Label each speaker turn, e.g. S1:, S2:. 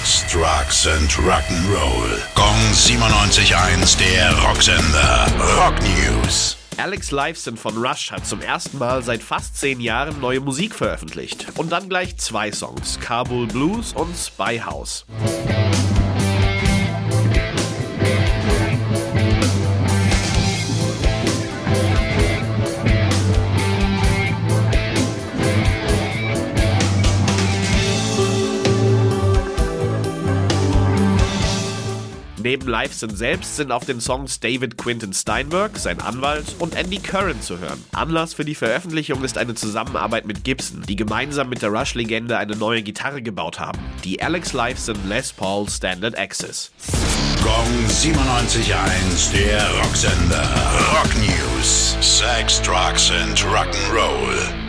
S1: Sex, Drugs and Rock'n'Roll. Gong 97.1, der Rocksender. Rock News.
S2: Alex Lifeson von Rush hat zum ersten Mal seit fast zehn Jahren neue Musik veröffentlicht. Und dann gleich zwei Songs, Kabul Blues und Spy House. Neben Liveson selbst sind auf den Songs David Quinton Steinberg, sein Anwalt, und Andy Curran zu hören. Anlass für die Veröffentlichung ist eine Zusammenarbeit mit Gibson, die gemeinsam mit der Rush-Legende eine neue Gitarre gebaut haben, die Alex Liveson Les Paul Standard Access.
S1: Gong 97.1, der Rocksender. Rock News. Sex, Drugs and Rock'n'Roll.